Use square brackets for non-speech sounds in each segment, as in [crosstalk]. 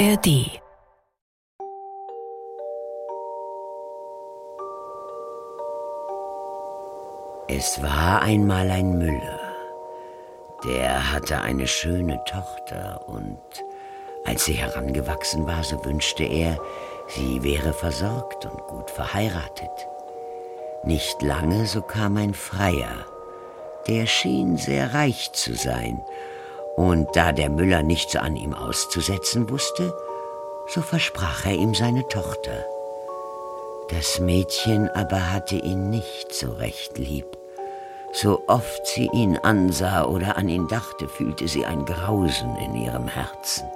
ARD Es war einmal ein Müller. Der hatte eine schöne Tochter und als sie herangewachsen war, so wünschte er, sie wäre versorgt und gut verheiratet. Nicht lange, so kam ein Freier. Der schien sehr reich zu sein, und da der Müller nichts an ihm auszusetzen wusste, so versprach er ihm seine Tochter. Das Mädchen aber hatte ihn nicht so recht lieb. So oft sie ihn ansah oder an ihn dachte, fühlte sie ein Grausen in ihrem Herzen.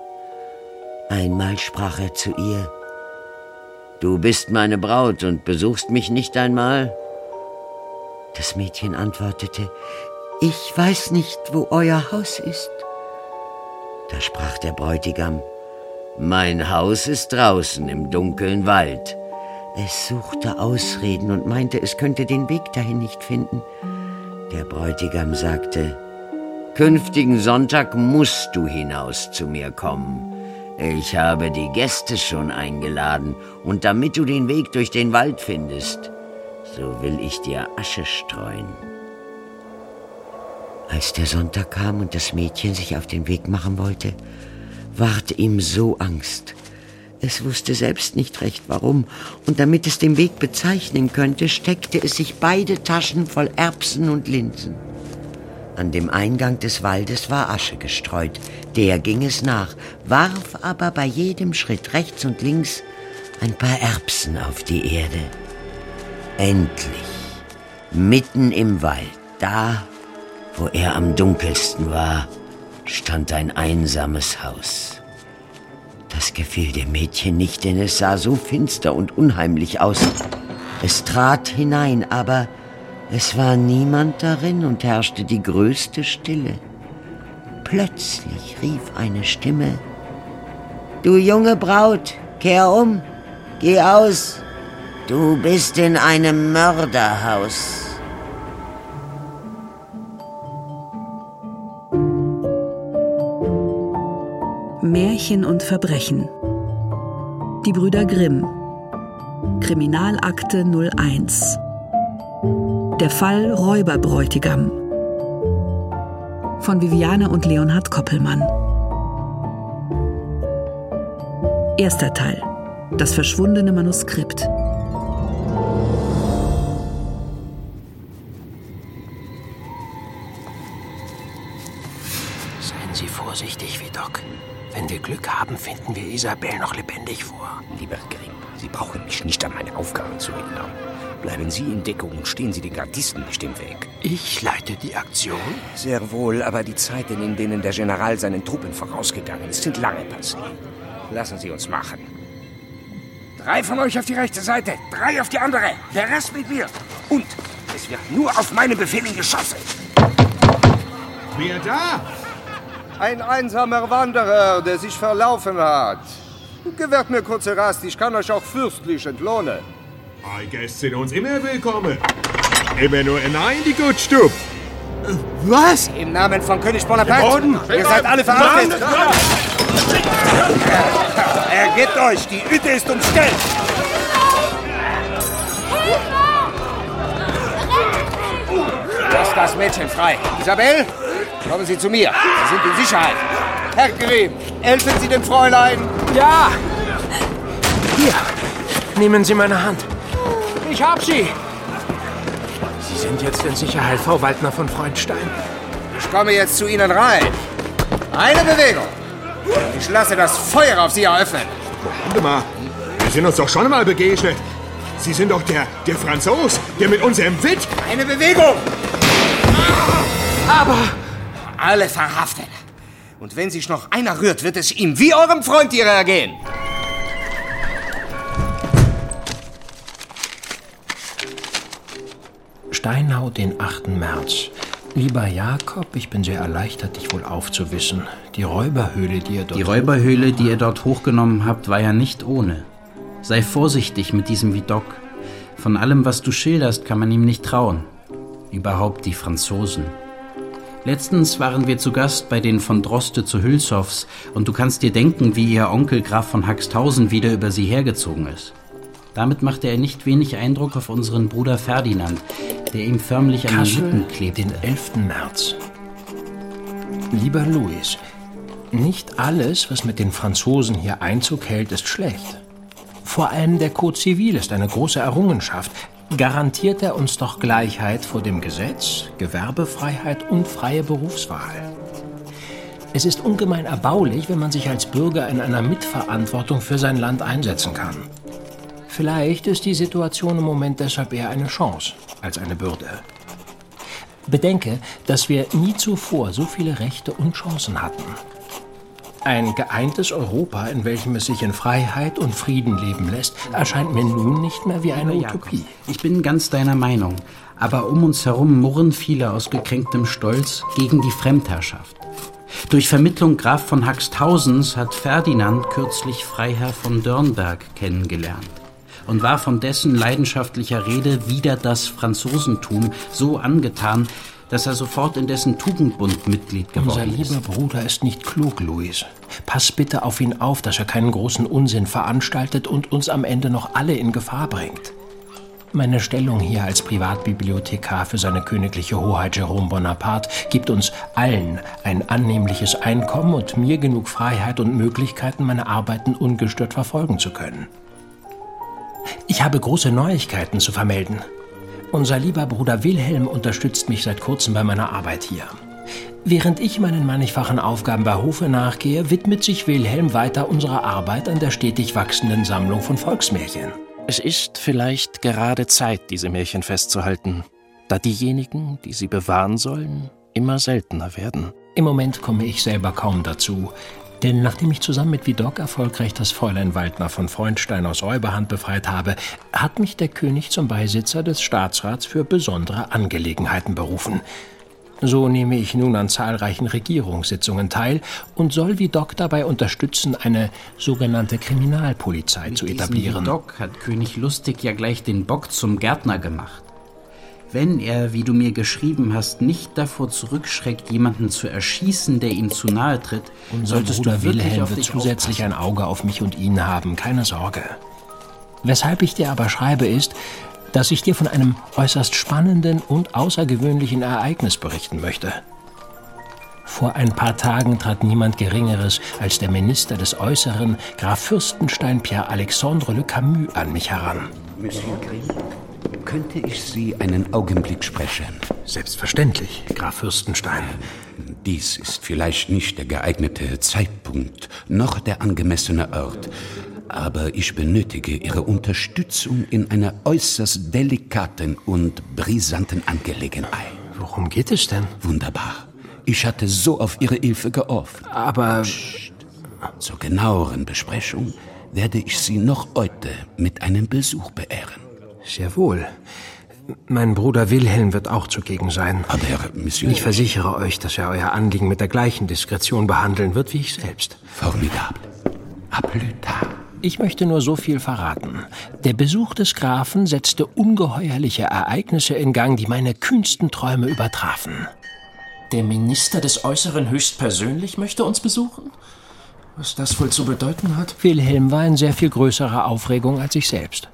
Einmal sprach er zu ihr, Du bist meine Braut und besuchst mich nicht einmal? Das Mädchen antwortete, Ich weiß nicht, wo euer Haus ist. Da sprach der Bräutigam, Mein Haus ist draußen im dunklen Wald. Es suchte Ausreden und meinte, es könnte den Weg dahin nicht finden. Der Bräutigam sagte, Künftigen Sonntag musst du hinaus zu mir kommen. Ich habe die Gäste schon eingeladen, und damit du den Weg durch den Wald findest, so will ich dir Asche streuen. Als der Sonntag kam und das Mädchen sich auf den Weg machen wollte, ward ihm so Angst. Es wusste selbst nicht recht warum, und damit es den Weg bezeichnen könnte, steckte es sich beide Taschen voll Erbsen und Linsen. An dem Eingang des Waldes war Asche gestreut, der ging es nach, warf aber bei jedem Schritt rechts und links ein paar Erbsen auf die Erde. Endlich, mitten im Wald, da, wo er am dunkelsten war, stand ein einsames Haus. Das gefiel dem Mädchen nicht, denn es sah so finster und unheimlich aus. Es trat hinein, aber es war niemand darin und herrschte die größte Stille. Plötzlich rief eine Stimme, Du junge Braut, kehr um, geh aus, du bist in einem Mörderhaus. Märchen und Verbrechen. Die Brüder Grimm. Kriminalakte 01. Der Fall Räuberbräutigam. Von Viviane und Leonhard Koppelmann. Erster Teil. Das verschwundene Manuskript. Wenn wir Glück haben, finden wir Isabel noch lebendig vor. Lieber Grimm, Sie brauchen mich nicht an meine Aufgaben zu erinnern. Bleiben Sie in Deckung und stehen Sie den Gardisten nicht im Weg. Ich leite die Aktion? Sehr wohl, aber die Zeiten, in denen der General seinen Truppen vorausgegangen ist, sind lange passiert. Lassen Sie uns machen. Drei von euch auf die rechte Seite, drei auf die andere, der Rest mit mir. Und es wird nur auf meine Befehle geschossen. Wer da? Ein einsamer Wanderer, der sich verlaufen hat. Gewährt mir kurze Rast, ich kann euch auch fürstlich entlohnen. Die Gäste sind uns immer willkommen. Immer nur hinein, die Gutstub. Was? Im Namen von König Bonaparte, ihr seid alle verhaftet. Ergebt euch, die Hütte ist umstellt. Lasst das Mädchen frei. Isabel, kommen Sie zu mir. Sie sind in Sicherheit. Herr Grimm, helfen Sie dem Fräulein. Ja! Hier, nehmen Sie meine Hand. Ich hab sie! Sie sind jetzt in Sicherheit, Frau Waldner von Freundstein. Ich komme jetzt zu Ihnen rein. Eine Bewegung. Ich lasse das Feuer auf Sie eröffnen. Warte mal, wir sind uns doch schon mal begegnet. Sie sind doch der, der Franzos, der mit unserem Witt... Eine Bewegung. Aber Alle verhaftet. Und wenn sich noch einer rührt, wird es ihm wie eurem Freund hier ergehen. Steinau, den 8. März. Lieber Jakob, ich bin sehr erleichtert, dich wohl aufzuwissen. Die Räuberhöhle, die ihr dort... Die Räuberhöhle, die ihr dort hochgenommen habt, war ja nicht ohne. Sei vorsichtig mit diesem Vidocq. Von allem, was du schilderst, kann man ihm nicht trauen. Überhaupt die Franzosen. Letztens waren wir zu Gast bei den von Droste zu Hülshoffs und du kannst dir denken, wie ihr Onkel Graf von Haxthausen wieder über sie hergezogen ist. Damit machte er nicht wenig Eindruck auf unseren Bruder Ferdinand, der ihm förmlich an den Lippen klebte. den 11. März. Lieber Louis, nicht alles, was mit den Franzosen hier Einzug hält, ist schlecht. Vor allem der Code Zivil ist eine große Errungenschaft. Garantiert er uns doch Gleichheit vor dem Gesetz, Gewerbefreiheit und freie Berufswahl. Es ist ungemein erbaulich, wenn man sich als Bürger in einer Mitverantwortung für sein Land einsetzen kann. Vielleicht ist die Situation im Moment deshalb eher eine Chance als eine Bürde. Bedenke, dass wir nie zuvor so viele Rechte und Chancen hatten. Ein geeintes Europa, in welchem es sich in Freiheit und Frieden leben lässt, erscheint mir nun nicht mehr wie eine Utopie. Ich bin ganz deiner Meinung, aber um uns herum murren viele aus gekränktem Stolz gegen die Fremdherrschaft. Durch Vermittlung Graf von Haxthausens hat Ferdinand kürzlich Freiherr von Dörnberg kennengelernt und war von dessen leidenschaftlicher Rede wider das Franzosentum so angetan, dass er sofort in dessen Tugendbund Mitglied geworden Unser ist. lieber Bruder ist nicht klug, Louis. Pass bitte auf ihn auf, dass er keinen großen Unsinn veranstaltet und uns am Ende noch alle in Gefahr bringt. Meine Stellung hier als Privatbibliothekar für seine königliche Hoheit Jerome Bonaparte gibt uns allen ein annehmliches Einkommen und mir genug Freiheit und Möglichkeiten, meine Arbeiten ungestört verfolgen zu können. Ich habe große Neuigkeiten zu vermelden. Unser lieber Bruder Wilhelm unterstützt mich seit kurzem bei meiner Arbeit hier. Während ich meinen mannigfachen Aufgaben bei Hofe nachgehe, widmet sich Wilhelm weiter unserer Arbeit an der stetig wachsenden Sammlung von Volksmärchen. Es ist vielleicht gerade Zeit, diese Märchen festzuhalten, da diejenigen, die sie bewahren sollen, immer seltener werden. Im Moment komme ich selber kaum dazu, denn nachdem ich zusammen mit Vidocq erfolgreich das Fräulein Waldner von Freundstein aus Räuberhand befreit habe, hat mich der König zum Beisitzer des Staatsrats für besondere Angelegenheiten berufen. So nehme ich nun an zahlreichen Regierungssitzungen teil und soll Vidocq dabei unterstützen, eine sogenannte Kriminalpolizei zu etablieren. Doc hat König Lustig ja gleich den Bock zum Gärtner gemacht. Wenn er, wie du mir geschrieben hast, nicht davor zurückschreckt, jemanden zu erschießen, der ihm zu nahe tritt, Unser solltest Bruder du wirklich Wilhelm auf wird zusätzlich aufpassen. ein Auge auf mich und ihn haben, keine Sorge. Weshalb ich dir aber schreibe, ist, dass ich dir von einem äußerst spannenden und außergewöhnlichen Ereignis berichten möchte. Vor ein paar Tagen trat niemand Geringeres als der Minister des Äußeren, Graf Fürstenstein Pierre Alexandre Le Camus, an mich heran. Monsieur Grimm, könnte ich Sie einen Augenblick sprechen? Selbstverständlich, Graf Fürstenstein. Dies ist vielleicht nicht der geeignete Zeitpunkt, noch der angemessene Ort. Aber ich benötige Ihre Unterstützung in einer äußerst delikaten und brisanten Angelegenheit. Worum geht es denn? Wunderbar. Ich hatte so auf Ihre Hilfe gehofft. Aber Zur genaueren Besprechung werde ich Sie noch heute mit einem Besuch beehren. Sehr wohl. Mein Bruder Wilhelm wird auch zugegen sein. Aber Herr Monsieur... Ich versichere euch, dass er euer Anliegen mit der gleichen Diskretion behandeln wird wie ich selbst. Formidable. A plus tard. Ich möchte nur so viel verraten. Der Besuch des Grafen setzte ungeheuerliche Ereignisse in Gang, die meine kühnsten Träume übertrafen. Der Minister des Äußeren höchstpersönlich möchte uns besuchen? Was das wohl zu bedeuten hat? Wilhelm war in sehr viel größerer Aufregung als ich selbst.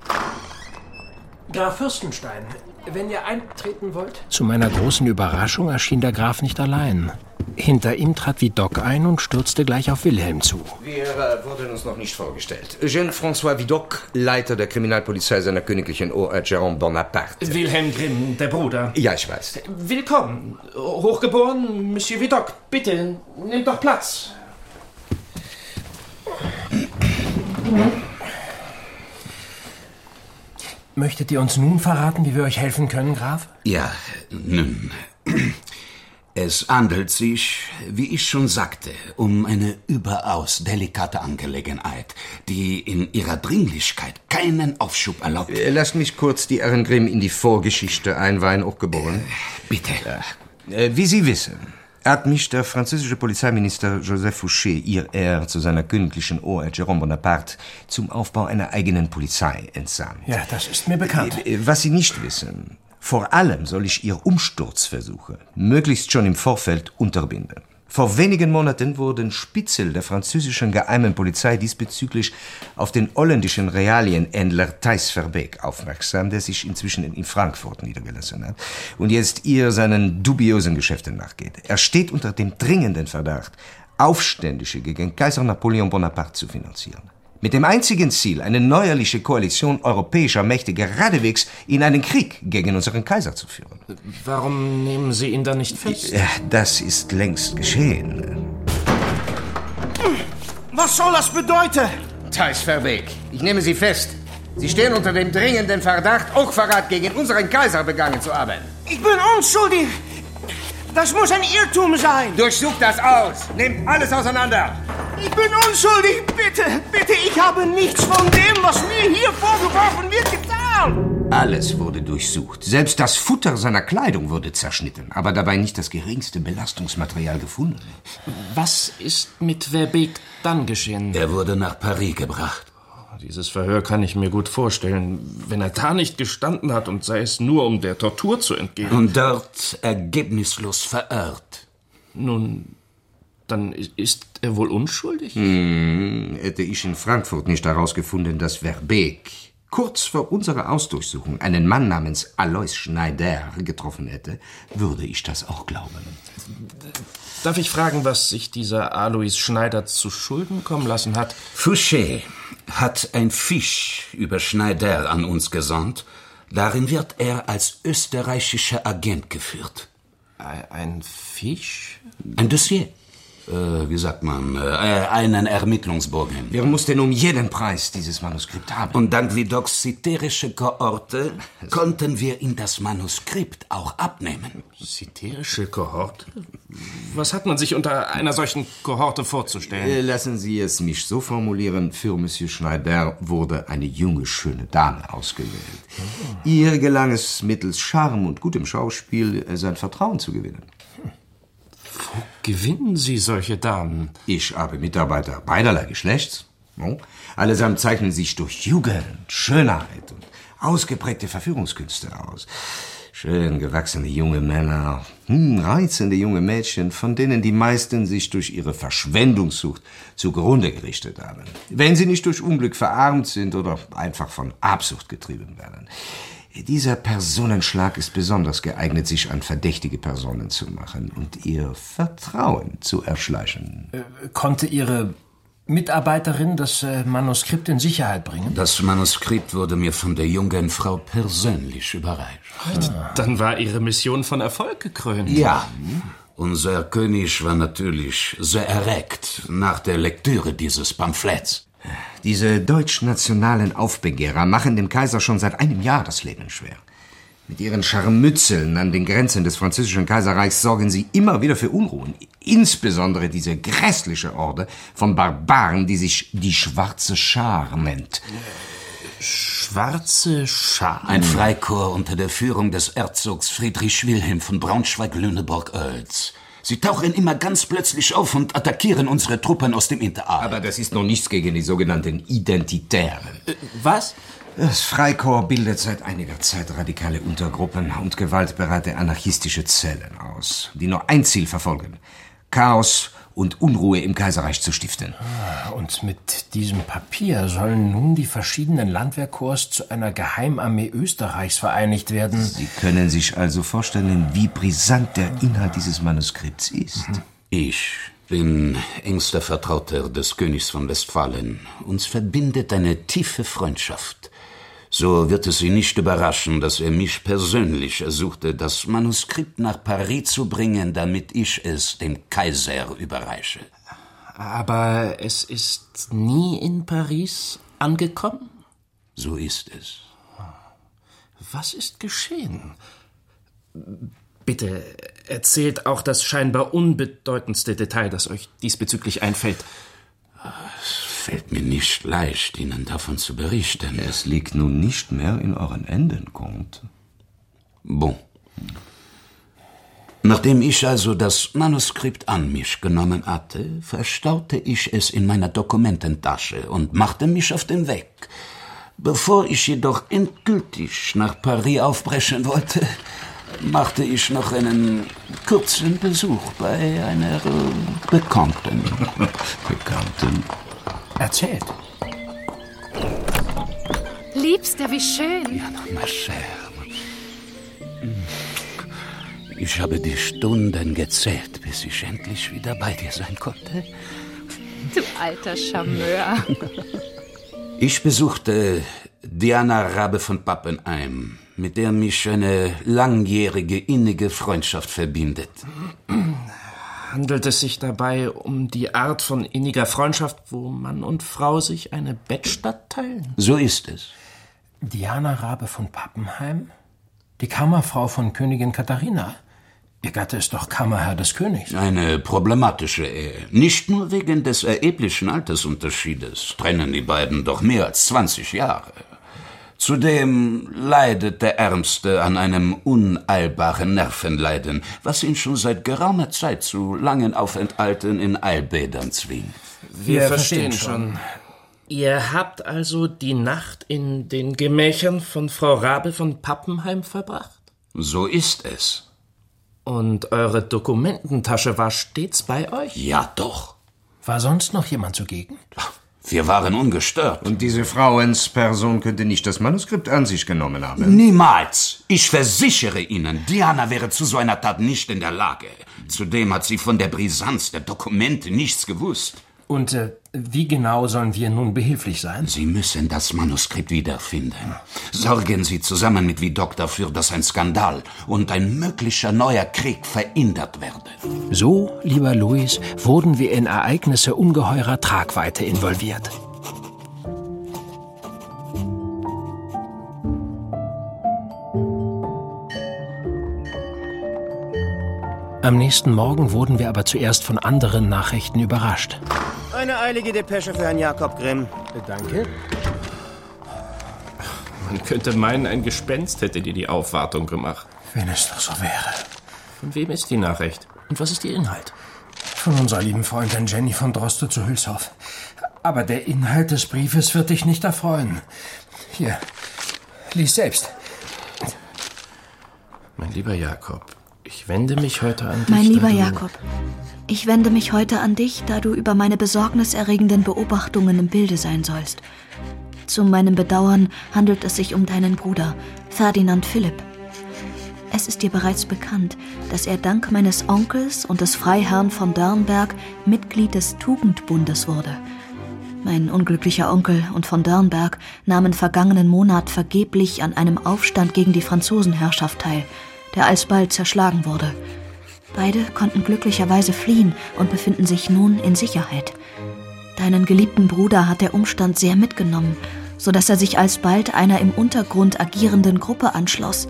Graf Fürstenstein, wenn ihr eintreten wollt. Zu meiner großen Überraschung erschien der Graf nicht allein. Hinter ihm trat Vidocq ein und stürzte gleich auf Wilhelm zu. Wir äh, wurden uns noch nicht vorgestellt. Jean-François Vidocq, Leiter der Kriminalpolizei seiner königlichen Hoheit Jérôme Bonaparte. Wilhelm Grimm, der Bruder. Ja, ich weiß. Willkommen. Hochgeboren, Monsieur Vidocq. Bitte, nehmt doch Platz. Möchtet ihr uns nun verraten, wie wir euch helfen können, Graf? Ja, nun. Es handelt sich, wie ich schon sagte, um eine überaus delikate Angelegenheit, die in ihrer Dringlichkeit keinen Aufschub erlaubt. Äh, Lasst mich kurz die Herren Grimm in die Vorgeschichte einweihen, hochgeboren. Bitte. Äh, wie Sie wissen, hat mich der französische Polizeiminister Joseph Fouché, ihr Herr, zu seiner königlichen Hoheit Jérôme Bonaparte zum Aufbau einer eigenen Polizei entsandt. Ja, das ist mir bekannt. Äh, Was Sie nicht wissen, Vor allem soll ich Ihr Umsturzversuche möglichst schon im Vorfeld unterbinden. Vor wenigen Monaten wurden Spitzel der französischen geheimen Polizei diesbezüglich auf den holländischen Realienhändler Thijs Verbeek aufmerksam, der sich inzwischen in Frankfurt niedergelassen hat und jetzt ihr seinen dubiosen Geschäften nachgeht. Er steht unter dem dringenden Verdacht, Aufständische gegen Kaiser Napoleon Bonaparte zu finanzieren. Mit dem einzigen Ziel, eine neuerliche Koalition europäischer Mächte geradewegs in einen Krieg gegen unseren Kaiser zu führen. Warum nehmen Sie ihn dann nicht fest? Das ist längst geschehen. Was soll das bedeuten? Thijs Verbeek, ich nehme Sie fest. Sie stehen unter dem dringenden Verdacht, Hochverrat gegen unseren Kaiser begangen zu haben. Ich bin unschuldig. Das muss ein Irrtum sein. Durchsucht das aus. Nehmt alles auseinander. Ich bin unschuldig. Bitte, bitte, ich habe nichts von dem, was mir hier vorgeworfen wird, getan. Alles wurde durchsucht. Selbst das Futter seiner Kleidung wurde zerschnitten, aber dabei nicht das geringste Belastungsmaterial gefunden. Was ist mit Verbeek dann geschehen? Er wurde nach Paris gebracht. Dieses Verhör kann ich mir gut vorstellen. Wenn er da nicht gestanden hat und sei es nur, um der Tortur zu entgehen. Und dort ergebnislos verirrt. Nun, dann ist er wohl unschuldig? Hm, hätte ich in Frankfurt nicht herausgefunden, dass Verbeek kurz vor unserer Ausdurchsuchung einen Mann namens Alois Schneider getroffen hätte, würde ich das auch glauben. Darf ich fragen, was sich dieser Alois Schneider zu Schulden kommen lassen hat? Fouché hat ein Fisch über Schneider an uns gesandt. Darin wird er als österreichischer Agent geführt. Ein Fisch? Ein Dossier. Äh, wie sagt man? Äh, einen Ermittlungsbogen. Wir mussten um jeden Preis dieses Manuskript haben. Und dank vidoxitärische Kohorte konnten wir ihm das Manuskript auch abnehmen. Zitärische Kohorte? Was hat man sich unter einer solchen Kohorte vorzustellen? Äh, Lassen Sie es mich so formulieren. Für Monsieur Schneider wurde eine junge, schöne Dame ausgewählt. Ihr gelang es mittels Charme und gutem Schauspiel, äh, sein Vertrauen zu gewinnen. Gewinnen Sie solche Damen? Ich habe Mitarbeiter beiderlei Geschlechts. Allesamt zeichnen sich durch Jugend, Schönheit und ausgeprägte Verführungskünste aus. Schön gewachsene junge Männer, hm, reizende junge Mädchen, von denen die meisten sich durch ihre Verschwendungssucht zugrunde gerichtet haben. Wenn sie nicht durch Unglück verarmt sind oder einfach von Absucht getrieben werden. Dieser Personenschlag ist besonders geeignet, sich an verdächtige Personen zu machen und ihr Vertrauen zu erschleichen. Äh, konnte Ihre Mitarbeiterin das äh, Manuskript in Sicherheit bringen? Das Manuskript wurde mir von der jungen Frau persönlich überreicht. Dann war Ihre Mission von Erfolg gekrönt. Ja. Unser König war natürlich sehr erregt nach der Lektüre dieses Pamphlets. Diese deutschnationalen Aufbegehrer machen dem Kaiser schon seit einem Jahr das Leben schwer. Mit ihren Scharmützeln an den Grenzen des französischen Kaiserreichs sorgen sie immer wieder für Unruhen. Insbesondere diese grässliche Orde von Barbaren, die sich die Schwarze Schar nennt. Schwarze Schar? Ein Freikorps unter der Führung des Herzogs Friedrich Wilhelm von Braunschweig-Lüneburg-Oels. Sie tauchen immer ganz plötzlich auf und attackieren unsere Truppen aus dem Hinterarm. Aber das ist noch nichts gegen die sogenannten Identitären. Was? Das Freikorps bildet seit einiger Zeit radikale Untergruppen und gewaltbereite anarchistische Zellen aus, die nur ein Ziel verfolgen. Chaos und Unruhe im Kaiserreich zu stiften. Und mit diesem Papier sollen nun die verschiedenen Landwehrkorps zu einer Geheimarmee Österreichs vereinigt werden. Sie können sich also vorstellen, wie brisant der Inhalt dieses Manuskripts ist. Ich bin engster Vertrauter des Königs von Westfalen. Uns verbindet eine tiefe Freundschaft. So wird es Sie nicht überraschen, dass er mich persönlich ersuchte, das Manuskript nach Paris zu bringen, damit ich es dem Kaiser überreiche. Aber es ist nie in Paris angekommen? So ist es. Was ist geschehen? Bitte erzählt auch das scheinbar unbedeutendste Detail, das euch diesbezüglich einfällt. Es fällt mir nicht leicht, Ihnen davon zu berichten. Es liegt nun nicht mehr in euren Händen, Comte. Bon. Nachdem ich also das Manuskript an mich genommen hatte, verstaute ich es in meiner Dokumententasche und machte mich auf den Weg. Bevor ich jedoch endgültig nach Paris aufbrechen wollte, machte ich noch einen kurzen Besuch bei einer Bekannten. [laughs] Bekannten? Erzählt. Liebster, wie schön. Ja, ma chère. Ich habe die Stunden gezählt, bis ich endlich wieder bei dir sein konnte. Du alter Charmeur. [laughs] Ich besuchte Diana Rabe von Pappenheim, mit der mich eine langjährige innige Freundschaft verbindet. Handelt es sich dabei um die Art von inniger Freundschaft, wo Mann und Frau sich eine Bettstatt teilen? So ist es. Diana Rabe von Pappenheim? Die Kammerfrau von Königin Katharina? Ihr Gatte ist doch Kammerherr des Königs. Eine problematische Ehe. Nicht nur wegen des erheblichen Altersunterschiedes trennen die beiden doch mehr als 20 Jahre. Zudem leidet der Ärmste an einem uneilbaren Nervenleiden, was ihn schon seit geraumer Zeit zu langen Aufenthalten in Eilbädern zwingt. Wir, Wir verstehen schon. Ihr habt also die Nacht in den Gemächern von Frau Rabe von Pappenheim verbracht? So ist es. Und eure Dokumententasche war stets bei euch? Ja, doch. War sonst noch jemand zugegen? Wir waren ungestört. Und diese Frauensperson könnte nicht das Manuskript an sich genommen haben? Niemals. Ich versichere Ihnen, Diana wäre zu so einer Tat nicht in der Lage. Zudem hat sie von der Brisanz der Dokumente nichts gewusst. Und äh, wie genau sollen wir nun behilflich sein? Sie müssen das Manuskript wiederfinden. Sorgen Sie zusammen mit Vidocq dafür, dass ein Skandal und ein möglicher neuer Krieg verhindert werden. So, lieber Louis, wurden wir in Ereignisse ungeheurer Tragweite involviert. Am nächsten Morgen wurden wir aber zuerst von anderen Nachrichten überrascht. Eine eilige Depesche für Herrn Jakob Grimm. Danke. Man könnte meinen, ein Gespenst hätte dir die Aufwartung gemacht. Wenn es doch so wäre. Von wem ist die Nachricht? Und was ist ihr Inhalt? Von unserer lieben Freundin Jenny von Droste zu Hülshoff. Aber der Inhalt des Briefes wird dich nicht erfreuen. Hier, lies selbst. Mein lieber Jakob, ich wende mich heute an dich. Mein lieber Jakob, ich wende mich heute an dich, da du über meine besorgniserregenden Beobachtungen im Bilde sein sollst. Zu meinem Bedauern handelt es sich um deinen Bruder, Ferdinand Philipp. Es ist dir bereits bekannt, dass er dank meines Onkels und des Freiherrn von Dörnberg Mitglied des Tugendbundes wurde. Mein unglücklicher Onkel und von Dörnberg nahmen vergangenen Monat vergeblich an einem Aufstand gegen die Franzosenherrschaft teil, der alsbald zerschlagen wurde. Beide konnten glücklicherweise fliehen und befinden sich nun in Sicherheit. Deinen geliebten Bruder hat der Umstand sehr mitgenommen, so dass er sich alsbald einer im Untergrund agierenden Gruppe anschloss.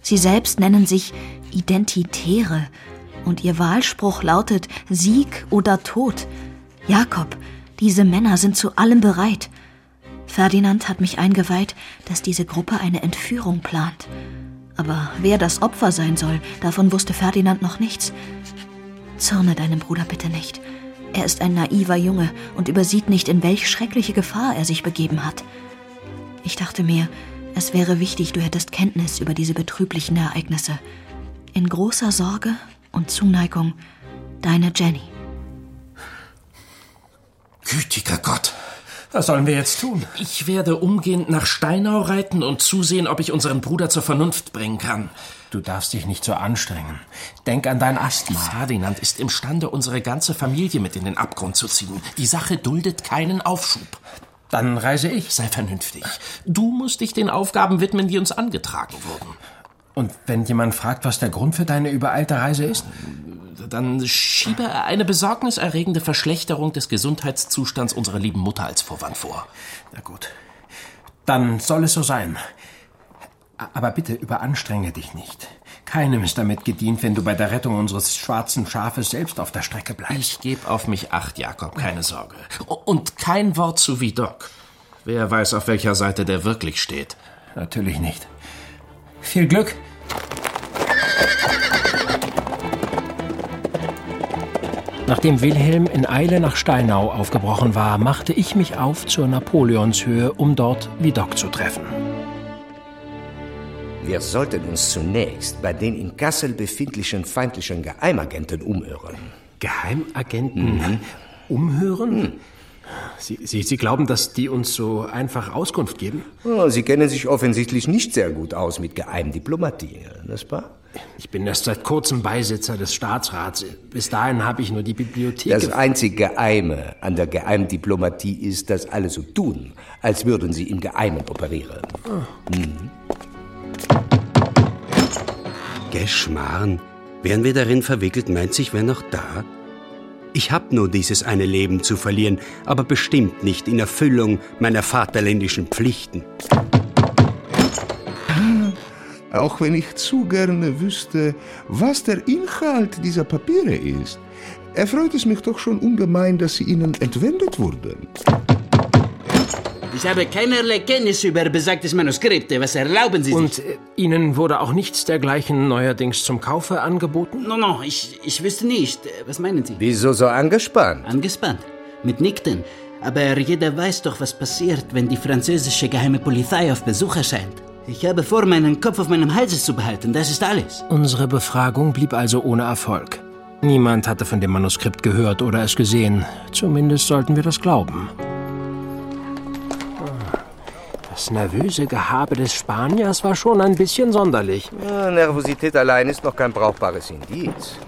Sie selbst nennen sich Identitäre und ihr Wahlspruch lautet Sieg oder Tod. Jakob, diese Männer sind zu allem bereit. Ferdinand hat mich eingeweiht, dass diese Gruppe eine Entführung plant. Aber wer das Opfer sein soll, davon wusste Ferdinand noch nichts. Zürne deinem Bruder bitte nicht. Er ist ein naiver Junge und übersieht nicht, in welch schreckliche Gefahr er sich begeben hat. Ich dachte mir, es wäre wichtig, du hättest Kenntnis über diese betrüblichen Ereignisse. In großer Sorge und Zuneigung, deine Jenny. Gütiger Gott, was sollen wir jetzt tun? Ich werde umgehend nach Steinau reiten und zusehen, ob ich unseren Bruder zur Vernunft bringen kann. Du darfst dich nicht so anstrengen. Denk an dein Asthma. Ferdinand ist imstande, unsere ganze Familie mit in den Abgrund zu ziehen. Die Sache duldet keinen Aufschub. Dann reise ich. Sei vernünftig. Du musst dich den Aufgaben widmen, die uns angetragen wurden. Und wenn jemand fragt, was der Grund für deine übereilte Reise ist? Dann schiebe eine besorgniserregende Verschlechterung des Gesundheitszustands unserer lieben Mutter als Vorwand vor. Na gut. Dann soll es so sein. Aber bitte überanstrenge dich nicht. Keinem ist damit gedient, wenn du bei der Rettung unseres schwarzen Schafes selbst auf der Strecke bleibst. Ich gebe auf mich acht, Jakob, keine Sorge. Und kein Wort zu Vidocq. Wer weiß, auf welcher Seite der wirklich steht. Natürlich nicht. Viel Glück. Nachdem Wilhelm in Eile nach Steinau aufgebrochen war, machte ich mich auf zur Napoleonshöhe, um dort Vidocq zu treffen. Wir sollten uns zunächst bei den in Kassel befindlichen feindlichen Geheimagenten umhören. Geheimagenten mhm. umhören? Mhm. Sie, Sie, Sie glauben, dass die uns so einfach Auskunft geben? Oh, Sie kennen sich offensichtlich nicht sehr gut aus mit Geheimdiplomatie, nicht wahr? Ich bin erst seit kurzem Beisitzer des Staatsrats. Bis dahin habe ich nur die Bibliothek. Das einzige Geheime an der Geheimdiplomatie ist, dass alle so tun, als würden sie im Geheimen operieren. Oh. Mhm. Geschmarrn. Wären wir darin verwickelt, meint sich wer noch da? Ich hab nur dieses eine Leben zu verlieren, aber bestimmt nicht in Erfüllung meiner vaterländischen Pflichten. Auch wenn ich zu gerne wüsste, was der Inhalt dieser Papiere ist, erfreut es mich doch schon ungemein, dass sie Ihnen entwendet wurden. Ich habe keinerlei Kenntnis über besagtes Manuskript. Was erlauben Sie sich? Und äh, Ihnen wurde auch nichts dergleichen neuerdings zum Kaufe angeboten? No, no, ich, ich wüsste nicht. Was meinen Sie? Wieso so angespannt? Angespannt? Mit Nickten. Aber jeder weiß doch, was passiert, wenn die französische geheime Polizei auf Besuch erscheint. Ich habe vor, meinen Kopf auf meinem Halse zu behalten. Das ist alles. Unsere Befragung blieb also ohne Erfolg. Niemand hatte von dem Manuskript gehört oder es gesehen. Zumindest sollten wir das glauben. Das nervöse Gehabe des Spaniers war schon ein bisschen sonderlich. Ja, Nervosität allein ist noch kein brauchbares Indiz.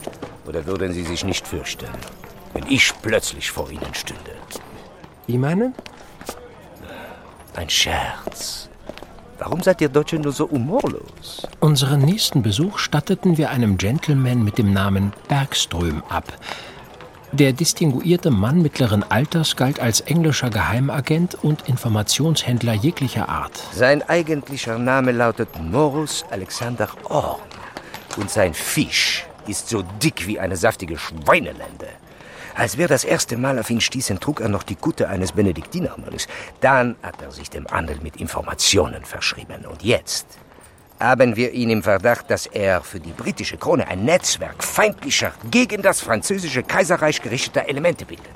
Oder würden Sie sich nicht fürchten, wenn ich plötzlich vor Ihnen stünde? Wie meinen? Ein Scherz. Warum seid ihr Deutschen nur so humorlos? Unseren nächsten Besuch statteten wir einem Gentleman mit dem Namen Bergström ab, der distinguierte Mann mittleren Alters galt als englischer Geheimagent und Informationshändler jeglicher Art. Sein eigentlicher Name lautet Morus Alexander Orn. Und sein Fisch ist so dick wie eine saftige Schweinelende. Als wir das erste Mal auf ihn stießen, trug er noch die Kutte eines Benediktinermönchs. Dann hat er sich dem Handel mit Informationen verschrieben. Und jetzt haben wir ihn im Verdacht, dass er für die britische Krone ein Netzwerk feindlicher, gegen das französische Kaiserreich gerichteter Elemente bildet.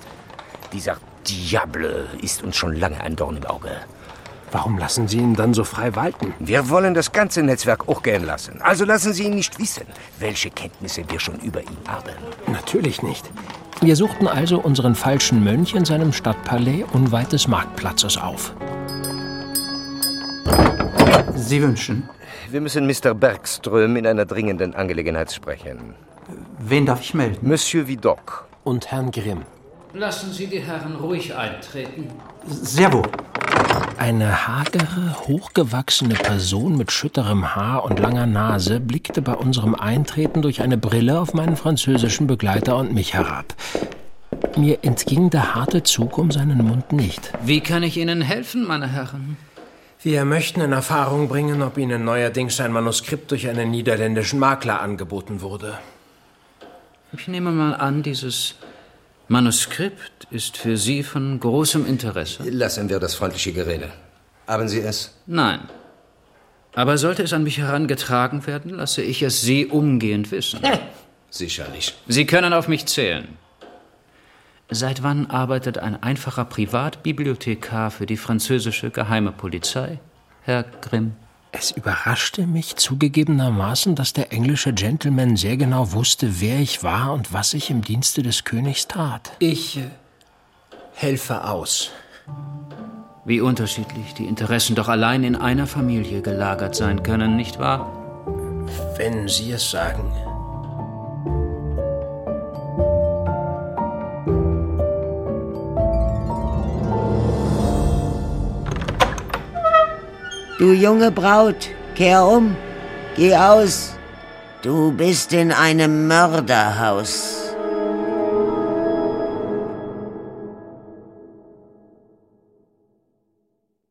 Dieser Diable ist uns schon lange ein Dorn im Auge. Warum lassen Sie ihn dann so frei walten? Wir wollen das ganze Netzwerk auch gern lassen. Also lassen Sie ihn nicht wissen, welche Kenntnisse wir schon über ihn haben. Natürlich nicht. Wir suchten also unseren falschen Mönch in seinem Stadtpalais unweit des Marktplatzes auf. Sie wünschen? Wir müssen Mr. Bergström in einer dringenden Angelegenheit sprechen. Wen darf ich melden? Monsieur Vidocq. Und Herrn Grimm. Lassen Sie die Herren ruhig eintreten. Sehr wohl. Eine hagere, hochgewachsene Person mit schütterem Haar und langer Nase blickte bei unserem Eintreten durch eine Brille auf meinen französischen Begleiter und mich herab. Mir entging der harte Zug um seinen Mund nicht. Wie kann ich Ihnen helfen, meine Herren? Wir möchten in Erfahrung bringen, ob Ihnen neuerdings ein Manuskript durch einen niederländischen Makler angeboten wurde. Ich nehme mal an, dieses Manuskript ist für Sie von großem Interesse. Lassen wir das freundliche Gerede. Haben Sie es? Nein. Aber sollte es an mich herangetragen werden, lasse ich es Sie umgehend wissen. Sicherlich. Sie können auf mich zählen. Seit wann arbeitet ein einfacher Privatbibliothekar für die französische geheime Polizei, Herr Grimm? Es überraschte mich zugegebenermaßen, dass der englische Gentleman sehr genau wusste, wer ich war und was ich im Dienste des Königs tat. Ich äh, helfe aus. Wie unterschiedlich die Interessen doch allein in einer Familie gelagert sein können, nicht wahr? Wenn Sie es sagen. Du junge Braut, kehr um, geh aus. Du bist in einem Mörderhaus.